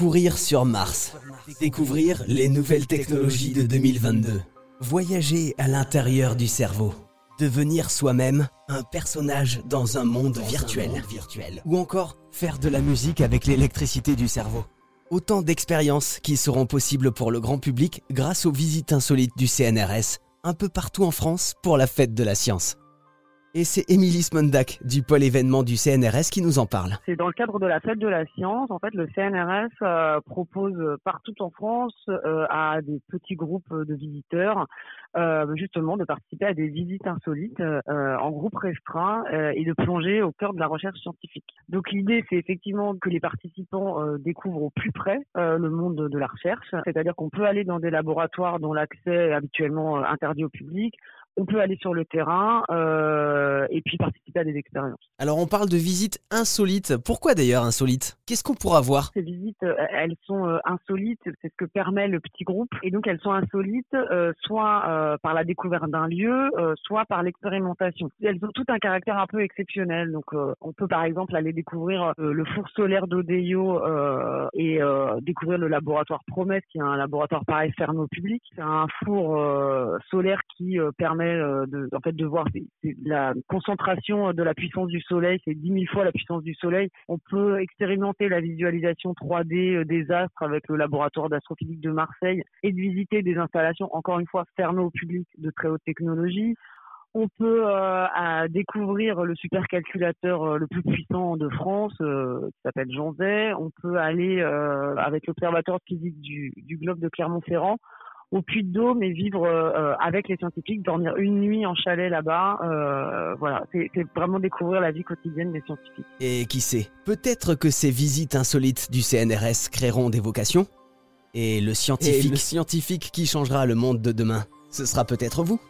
Courir sur Mars. Découvrir les nouvelles technologies de 2022. Voyager à l'intérieur du cerveau. Devenir soi-même un personnage dans un monde virtuel. Ou encore faire de la musique avec l'électricité du cerveau. Autant d'expériences qui seront possibles pour le grand public grâce aux visites insolites du CNRS, un peu partout en France pour la fête de la science. Et c'est Émilie Smondak du pôle événement du CNRS qui nous en parle. C'est dans le cadre de la fête de la science. En fait, le CNRS euh, propose partout en France euh, à des petits groupes de visiteurs euh, justement de participer à des visites insolites en groupe restreint et de plonger au cœur de la recherche scientifique. Donc l'idée, c'est effectivement que les participants découvrent au plus près le monde de la recherche, c'est-à-dire qu'on peut aller dans des laboratoires dont l'accès est habituellement interdit au public, on peut aller sur le terrain euh, et puis participer à des expériences. Alors on parle de visites insolites. Pourquoi d'ailleurs insolites? Qu'est-ce qu'on pourra voir? Ces visites, euh, elles sont euh, insolites, c'est ce que permet le petit groupe. Et donc elles sont insolites soit par la découverte d'un lieu, soit par l'expérimentation. Elles ont tout un caractère un peu exceptionnel. Donc on peut par exemple aller découvrir le four solaire d'Odeyo et découvrir le laboratoire Promesse, qui est un laboratoire pareil fermé au public. C'est un four solaire qui permet euh, de, voir la concentration de la puissance du soleil, c'est 10 000 fois la puissance du soleil. On peut expérimenter la visualisation 3D euh, des astres avec le laboratoire d'astrophysique de Marseille et de visiter des installations, encore une fois, fermées au public de très haute technologie. On peut euh, découvrir le supercalculateur le plus puissant de France, qui s'appelle Jean Zay. On peut aller avec l'observatoire physique du globe de Clermont-Ferrand au Puy de Dôme et vivre euh, avec les scientifiques, dormir une nuit en chalet là-bas. Euh, voilà, c'est vraiment découvrir la vie quotidienne des scientifiques. Et qui sait, peut-être que ces visites insolites du CNRS créeront des vocations et le scientifique, et le scientifique qui changera le monde de demain, ce sera peut-être vous.